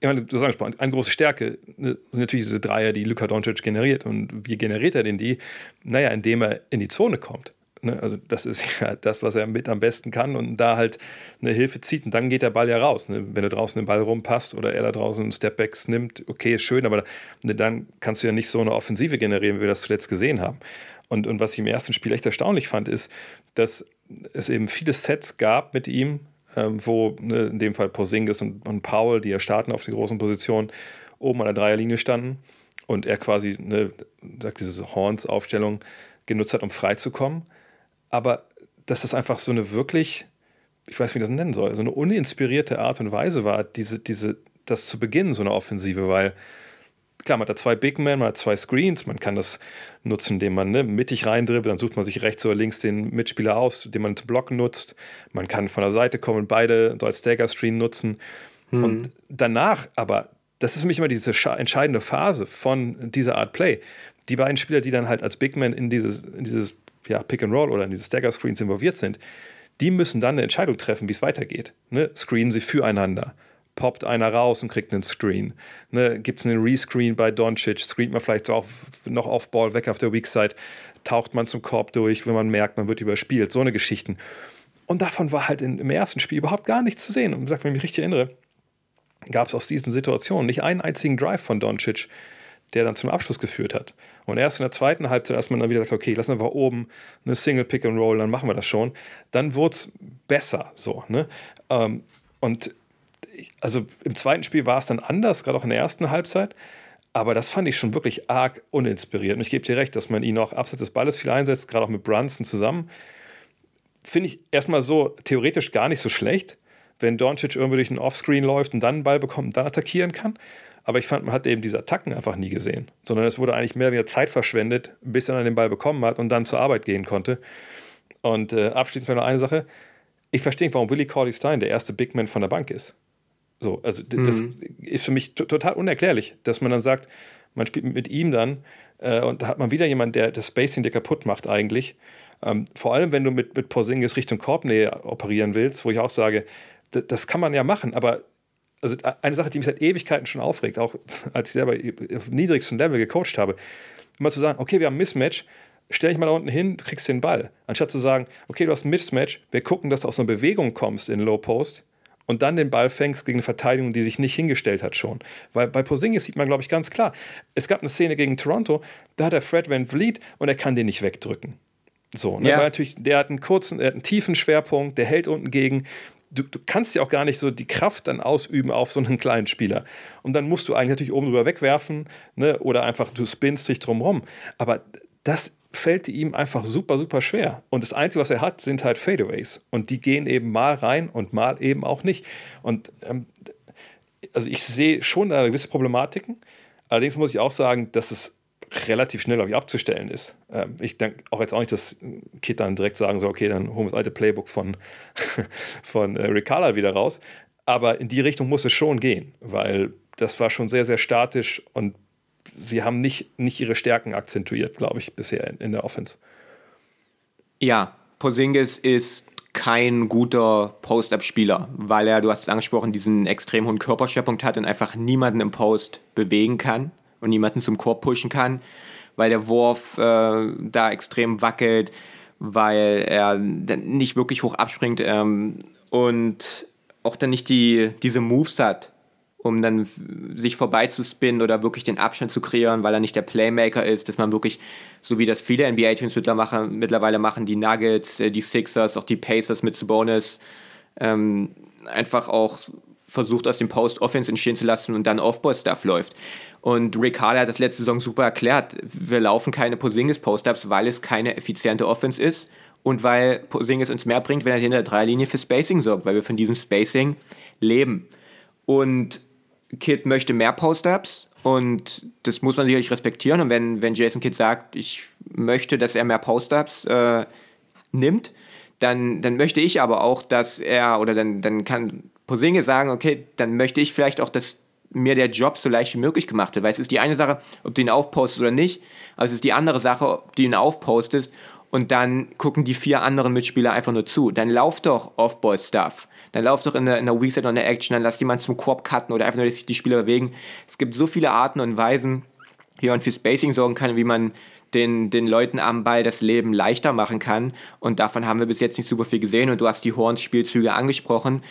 ich meine, du hast angesprochen, eine große Stärke ne, sind natürlich diese Dreier, die Luka Doncic generiert. Und wie generiert er denn die? Naja, indem er in die Zone kommt. Ne? Also das ist ja das, was er mit am besten kann und da halt eine Hilfe zieht und dann geht der Ball ja raus. Ne? Wenn du draußen den Ball rumpasst oder er da draußen einen Stepbacks nimmt, okay, ist schön, aber dann kannst du ja nicht so eine Offensive generieren, wie wir das zuletzt gesehen haben. Und, und was ich im ersten Spiel echt erstaunlich fand, ist, dass es eben viele Sets gab mit ihm, ähm, wo ne, in dem Fall Porzingis und, und Powell, die ja starten auf den großen Positionen, oben an der Dreierlinie standen und er quasi ne, diese Horns-Aufstellung genutzt hat, um freizukommen. Aber dass das einfach so eine wirklich, ich weiß, wie ich das nennen soll, so eine uninspirierte Art und Weise war, diese, diese, das zu beginnen, so eine Offensive, weil klar, man hat da zwei Big Men, man hat zwei Screens, man kann das nutzen, indem man ne, mittig reindribbelt, dann sucht man sich rechts oder links den Mitspieler aus, den man zum Blocken nutzt. Man kann von der Seite kommen, beide als Dagger-Screen nutzen. Mhm. Und danach aber, das ist für mich immer diese entscheidende Phase von dieser Art Play. Die beiden Spieler, die dann halt als Big Men in dieses, in dieses ja, Pick and Roll oder in diese Stagger Screens involviert sind, die müssen dann eine Entscheidung treffen, wie es weitergeht. Ne? Screenen sie füreinander poppt einer raus und kriegt einen Screen. Ne, Gibt es einen Rescreen bei Doncic, screent man vielleicht so auf, noch auf Ball weg auf der Weak Side, taucht man zum Korb durch, wenn man merkt, man wird überspielt. So eine Geschichten. Und davon war halt im ersten Spiel überhaupt gar nichts zu sehen. Und sagt, wenn ich mich richtig erinnere, gab es aus diesen Situationen nicht einen einzigen Drive von Doncic, der dann zum Abschluss geführt hat. Und erst in der zweiten Halbzeit, als man dann wieder sagt, okay, lassen wir oben eine Single Pick and Roll, dann machen wir das schon, dann wurde es besser so. Ne? Ähm, und also im zweiten Spiel war es dann anders, gerade auch in der ersten Halbzeit. Aber das fand ich schon wirklich arg uninspiriert. Und ich gebe dir recht, dass man ihn auch abseits des Balles viel einsetzt, gerade auch mit Brunson zusammen. Finde ich erstmal so theoretisch gar nicht so schlecht, wenn Doncic irgendwie durch einen Offscreen läuft und dann einen Ball bekommt und dann attackieren kann. Aber ich fand, man hat eben diese Attacken einfach nie gesehen, sondern es wurde eigentlich mehr wieder Zeit verschwendet, bis er dann den Ball bekommen hat und dann zur Arbeit gehen konnte. Und äh, abschließend noch eine Sache. Ich verstehe, warum Willie Corley Stein der erste Big Man von der Bank ist. So, also mhm. das ist für mich total unerklärlich, dass man dann sagt, man spielt mit ihm dann äh, und da hat man wieder jemanden, der das Spacing dir kaputt macht eigentlich. Ähm, vor allem, wenn du mit, mit Porzingis Richtung Korbnähe operieren willst, wo ich auch sage, das kann man ja machen, aber also eine Sache, die mich seit Ewigkeiten schon aufregt, auch als ich selber auf niedrigstem Level gecoacht habe, immer zu sagen, okay, wir haben ein Mismatch, stell dich mal da unten hin, du kriegst den Ball. Anstatt zu sagen, okay, du hast ein Mismatch, wir gucken, dass du aus einer Bewegung kommst in Low Post und dann den Ball fängst gegen eine Verteidigung, die sich nicht hingestellt hat schon. Weil bei Porzingis sieht man, glaube ich, ganz klar, es gab eine Szene gegen Toronto, da hat er Fred Van Vliet und er kann den nicht wegdrücken. So, ne? ja. weil natürlich, der hat einen kurzen, er hat einen tiefen Schwerpunkt, der hält unten gegen. Du, du, kannst ja auch gar nicht so die Kraft dann ausüben auf so einen kleinen Spieler. Und dann musst du eigentlich natürlich oben drüber wegwerfen, ne? oder einfach du spinnst dich drumherum. Aber das fällt ihm einfach super, super schwer. Und das Einzige, was er hat, sind halt Fadeaways. Und die gehen eben mal rein und mal eben auch nicht. Und ähm, also ich sehe schon da gewisse Problematiken. Allerdings muss ich auch sagen, dass es relativ schnell, glaube ich, abzustellen ist. Ähm, ich denke auch jetzt auch nicht, dass Kit dann direkt sagen soll, okay, dann holen wir das alte Playbook von, von äh, Riccardo wieder raus. Aber in die Richtung muss es schon gehen, weil das war schon sehr, sehr statisch und sie haben nicht, nicht ihre Stärken akzentuiert, glaube ich, bisher in, in der Offense. Ja, Posingis ist kein guter Post-Up-Spieler, weil er, du hast es angesprochen, diesen extrem hohen Körperschwerpunkt hat und einfach niemanden im Post bewegen kann und niemanden zum Korb pushen kann, weil der Wurf äh, da extrem wackelt, weil er nicht wirklich hoch abspringt ähm, und auch dann nicht die, diese Moves hat, um dann sich vorbeizuspinnen oder wirklich den Abstand zu kreieren, weil er nicht der Playmaker ist, dass man wirklich, so wie das viele NBA-Teams mittlerweile machen, die Nuggets, äh, die Sixers, auch die Pacers mit Sabonis, ähm, einfach auch versucht, aus dem Post Offense entstehen zu lassen und dann Off-Ball-Stuff läuft. Und Rick Harder hat das letzte Saison super erklärt. Wir laufen keine Posingis Post-Ups, weil es keine effiziente Offense ist und weil Porzingis uns mehr bringt, wenn er hinter der Dreierlinie für Spacing sorgt, weil wir von diesem Spacing leben. Und Kid möchte mehr Post-Ups und das muss man sicherlich respektieren. Und wenn, wenn Jason Kidd sagt, ich möchte, dass er mehr Post-Ups äh, nimmt, dann, dann möchte ich aber auch, dass er, oder dann, dann kann Posinge sagen, okay, dann möchte ich vielleicht auch, dass mir der Job so leicht wie möglich gemacht wird. Weil es ist die eine Sache, ob du ihn aufpostest oder nicht, aber es ist die andere Sache, ob du ihn aufpostest und dann gucken die vier anderen Mitspieler einfach nur zu. Dann lauf doch Off-Ball-Stuff. Dann lauf doch in der, in der Weakside oder in der Action, dann lass jemand zum Korb cutten oder einfach nur, dass sich die Spieler bewegen. Es gibt so viele Arten und Weisen, wie man für Spacing sorgen kann, wie man den, den Leuten am Ball das Leben leichter machen kann. Und davon haben wir bis jetzt nicht super viel gesehen. Und du hast die Horns-Spielzüge angesprochen.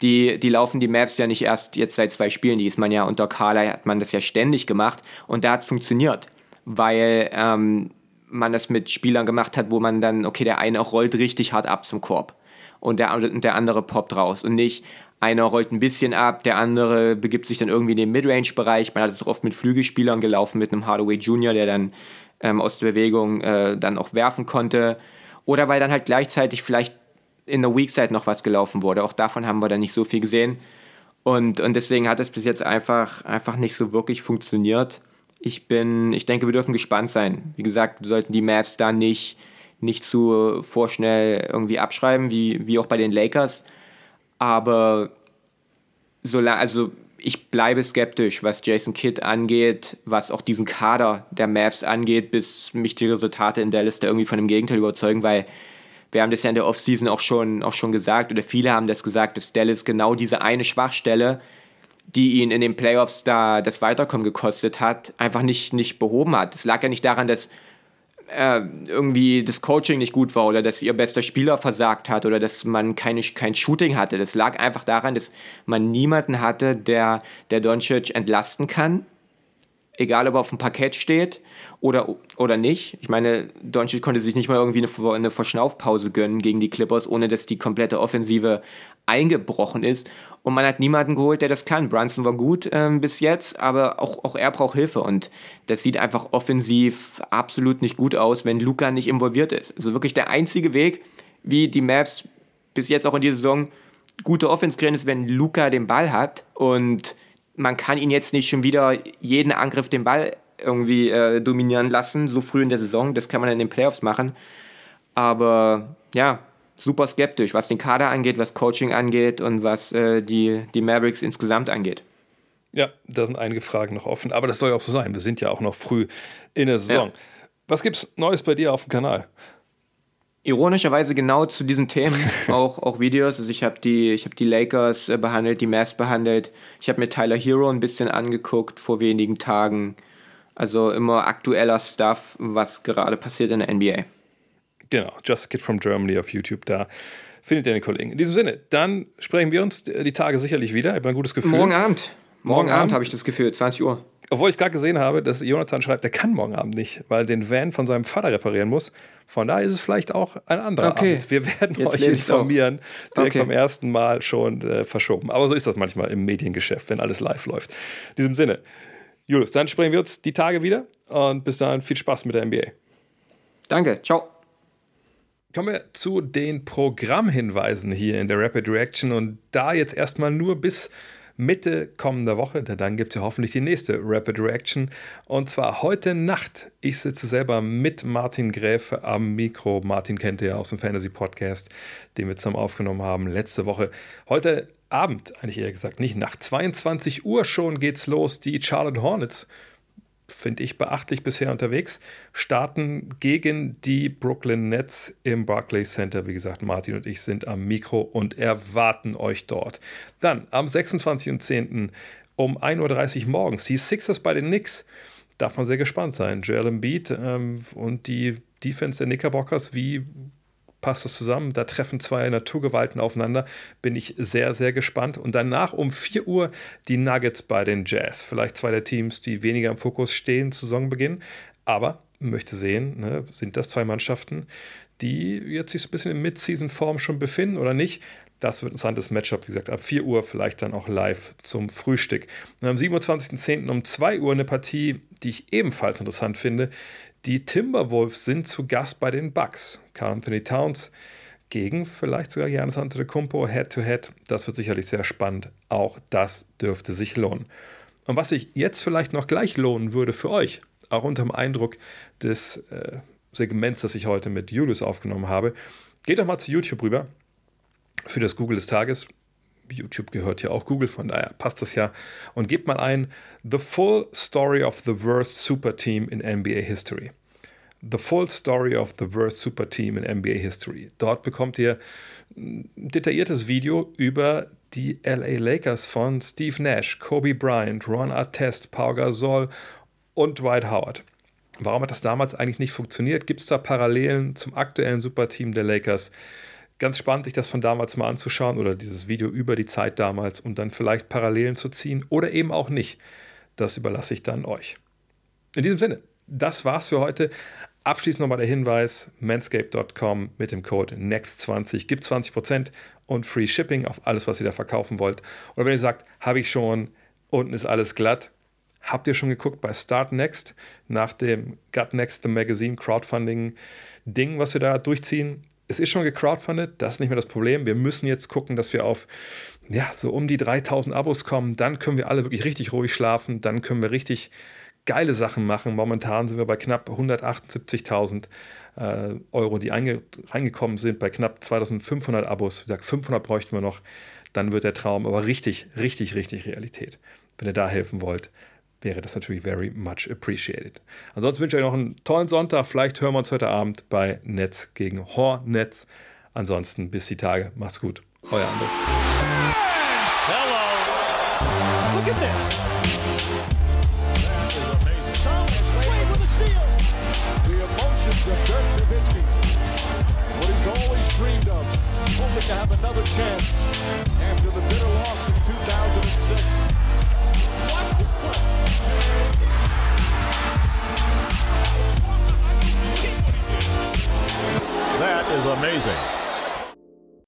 Die, die laufen die Maps ja nicht erst jetzt seit zwei Spielen. Die ist man ja unter Carla, hat man das ja ständig gemacht. Und da hat es funktioniert. Weil ähm, man das mit Spielern gemacht hat, wo man dann, okay, der eine rollt richtig hart ab zum Korb. Und der, der andere poppt raus. Und nicht, einer rollt ein bisschen ab, der andere begibt sich dann irgendwie in den Midrange-Bereich. Man hat es auch oft mit Flügelspielern gelaufen, mit einem Hardaway Jr., der dann ähm, aus der Bewegung äh, dann auch werfen konnte. Oder weil dann halt gleichzeitig vielleicht in der Weakside noch was gelaufen wurde. Auch davon haben wir dann nicht so viel gesehen. Und, und deswegen hat es bis jetzt einfach, einfach nicht so wirklich funktioniert. Ich bin, ich denke, wir dürfen gespannt sein. Wie gesagt, sollten die Maps da nicht, nicht zu vorschnell irgendwie abschreiben, wie, wie auch bei den Lakers. Aber solange, also ich bleibe skeptisch, was Jason Kidd angeht, was auch diesen Kader der Mavs angeht, bis mich die Resultate in der Liste irgendwie von dem Gegenteil überzeugen, weil wir haben das ja in der Offseason auch schon, auch schon gesagt, oder viele haben das gesagt, dass Dallas genau diese eine Schwachstelle, die ihn in den Playoffs da das Weiterkommen gekostet hat, einfach nicht, nicht behoben hat. Es lag ja nicht daran, dass äh, irgendwie das Coaching nicht gut war oder dass ihr bester Spieler versagt hat oder dass man keine, kein Shooting hatte. Das lag einfach daran, dass man niemanden hatte, der, der Doncic entlasten kann. Egal, ob er auf dem Parkett steht oder, oder nicht. Ich meine, Doncic konnte sich nicht mal irgendwie eine, eine Verschnaufpause gönnen gegen die Clippers, ohne dass die komplette Offensive eingebrochen ist. Und man hat niemanden geholt, der das kann. Brunson war gut ähm, bis jetzt, aber auch, auch er braucht Hilfe. Und das sieht einfach offensiv absolut nicht gut aus, wenn Luca nicht involviert ist. Also wirklich der einzige Weg, wie die Mavs bis jetzt auch in dieser Saison gute Offense kriegen, ist, wenn Luca den Ball hat. Und man kann ihn jetzt nicht schon wieder jeden Angriff den Ball irgendwie äh, dominieren lassen, so früh in der Saison. Das kann man in den Playoffs machen. Aber ja, super skeptisch, was den Kader angeht, was Coaching angeht und was äh, die, die Mavericks insgesamt angeht. Ja, da sind einige Fragen noch offen, aber das soll ja auch so sein. Wir sind ja auch noch früh in der Saison. Ja. Was gibt's Neues bei dir auf dem Kanal? Ironischerweise genau zu diesen Themen auch, auch Videos. Also ich habe die, hab die Lakers äh, behandelt, die Mavs behandelt. Ich habe mir Tyler Hero ein bisschen angeguckt vor wenigen Tagen. Also immer aktueller Stuff, was gerade passiert in der NBA. Genau, Just a Kid from Germany auf YouTube, da findet ihr den Kollegen. In diesem Sinne, dann sprechen wir uns die Tage sicherlich wieder. Ich habe ein gutes Gefühl. Morgen Abend. Morgen, morgen Abend habe ich das Gefühl, 20 Uhr. Obwohl ich gerade gesehen habe, dass Jonathan schreibt, der kann morgen Abend nicht, weil den Van von seinem Vater reparieren muss. Von daher ist es vielleicht auch ein anderer okay. Abend. Wir werden Jetzt euch informieren, direkt okay. beim ersten Mal schon äh, verschoben. Aber so ist das manchmal im Mediengeschäft, wenn alles live läuft. In diesem Sinne, Julius, dann sprechen wir uns die Tage wieder und bis dahin viel Spaß mit der NBA. Danke, ciao. Kommen wir zu den Programmhinweisen hier in der Rapid Reaction und da jetzt erstmal nur bis Mitte kommender Woche, denn dann gibt es ja hoffentlich die nächste Rapid Reaction und zwar heute Nacht. Ich sitze selber mit Martin Gräfe am Mikro. Martin kennt ihr ja aus dem Fantasy Podcast, den wir zusammen aufgenommen haben letzte Woche. Heute Abend, eigentlich eher gesagt, nicht nach 22 Uhr schon geht's los. Die Charlotte Hornets finde ich, beachtlich bisher unterwegs. Starten gegen die Brooklyn Nets im Barclays Center. Wie gesagt, Martin und ich sind am Mikro und erwarten euch dort. Dann am 26.10. um 1.30 Uhr morgens die Sixers bei den Knicks. Darf man sehr gespannt sein. Joel Embiid ähm, und die Defense der Knickerbockers, wie passt das zusammen. Da treffen zwei Naturgewalten aufeinander. Bin ich sehr, sehr gespannt. Und danach um 4 Uhr die Nuggets bei den Jazz. Vielleicht zwei der Teams, die weniger im Fokus stehen zu Saisonbeginn. Aber möchte sehen, ne, sind das zwei Mannschaften, die jetzt sich ein bisschen in Mid-Season-Form schon befinden oder nicht? Das wird ein interessantes Matchup, wie gesagt, ab 4 Uhr, vielleicht dann auch live zum Frühstück. Und am 27.10. um 2 Uhr eine Partie, die ich ebenfalls interessant finde. Die Timberwolves sind zu Gast bei den Bucks. Carl Anthony Towns gegen vielleicht sogar Janis Antetokounmpo Head-to-Head. Das wird sicherlich sehr spannend. Auch das dürfte sich lohnen. Und was sich jetzt vielleicht noch gleich lohnen würde für euch, auch unter dem Eindruck des äh, Segments, das ich heute mit Julius aufgenommen habe, geht doch mal zu YouTube rüber für das Google des Tages. YouTube gehört ja auch Google, von daher passt das ja. Und gebt mal ein The Full Story of the Worst Super Team in NBA History. The Full Story of the Worst Super Team in NBA History. Dort bekommt ihr ein detailliertes Video über die LA Lakers von Steve Nash, Kobe Bryant, Ron Artest, Pau Gasol und Dwight Howard. Warum hat das damals eigentlich nicht funktioniert? Gibt es da Parallelen zum aktuellen Superteam der Lakers? Ganz spannend, sich das von damals mal anzuschauen oder dieses Video über die Zeit damals und dann vielleicht Parallelen zu ziehen oder eben auch nicht. Das überlasse ich dann euch. In diesem Sinne, das war's für heute. Abschließend nochmal der Hinweis: manscape.com mit dem Code NEXT20 gibt 20% und Free Shipping auf alles, was ihr da verkaufen wollt. Oder wenn ihr sagt, habe ich schon, unten ist alles glatt. Habt ihr schon geguckt bei Start Next nach dem Gut Next the Magazine Crowdfunding Ding, was wir da durchziehen? Es ist schon gecrowdfundet, das ist nicht mehr das Problem. Wir müssen jetzt gucken, dass wir auf ja, so um die 3000 Abos kommen. Dann können wir alle wirklich richtig ruhig schlafen. Dann können wir richtig geile Sachen machen. Momentan sind wir bei knapp 178.000 äh, Euro, die reingekommen sind, bei knapp 2500 Abos. Wie gesagt, 500 bräuchten wir noch. Dann wird der Traum aber richtig, richtig, richtig Realität. Wenn ihr da helfen wollt, wäre das natürlich very much appreciated. Ansonsten wünsche ich euch noch einen tollen Sonntag. Vielleicht hören wir uns heute Abend bei Netz gegen Hornets. Ansonsten bis die Tage. Macht's gut. Euer André. Hello. Look at this. of Dirk Nowitzki. What he's always dreamed of, hoping to have another chance That is amazing.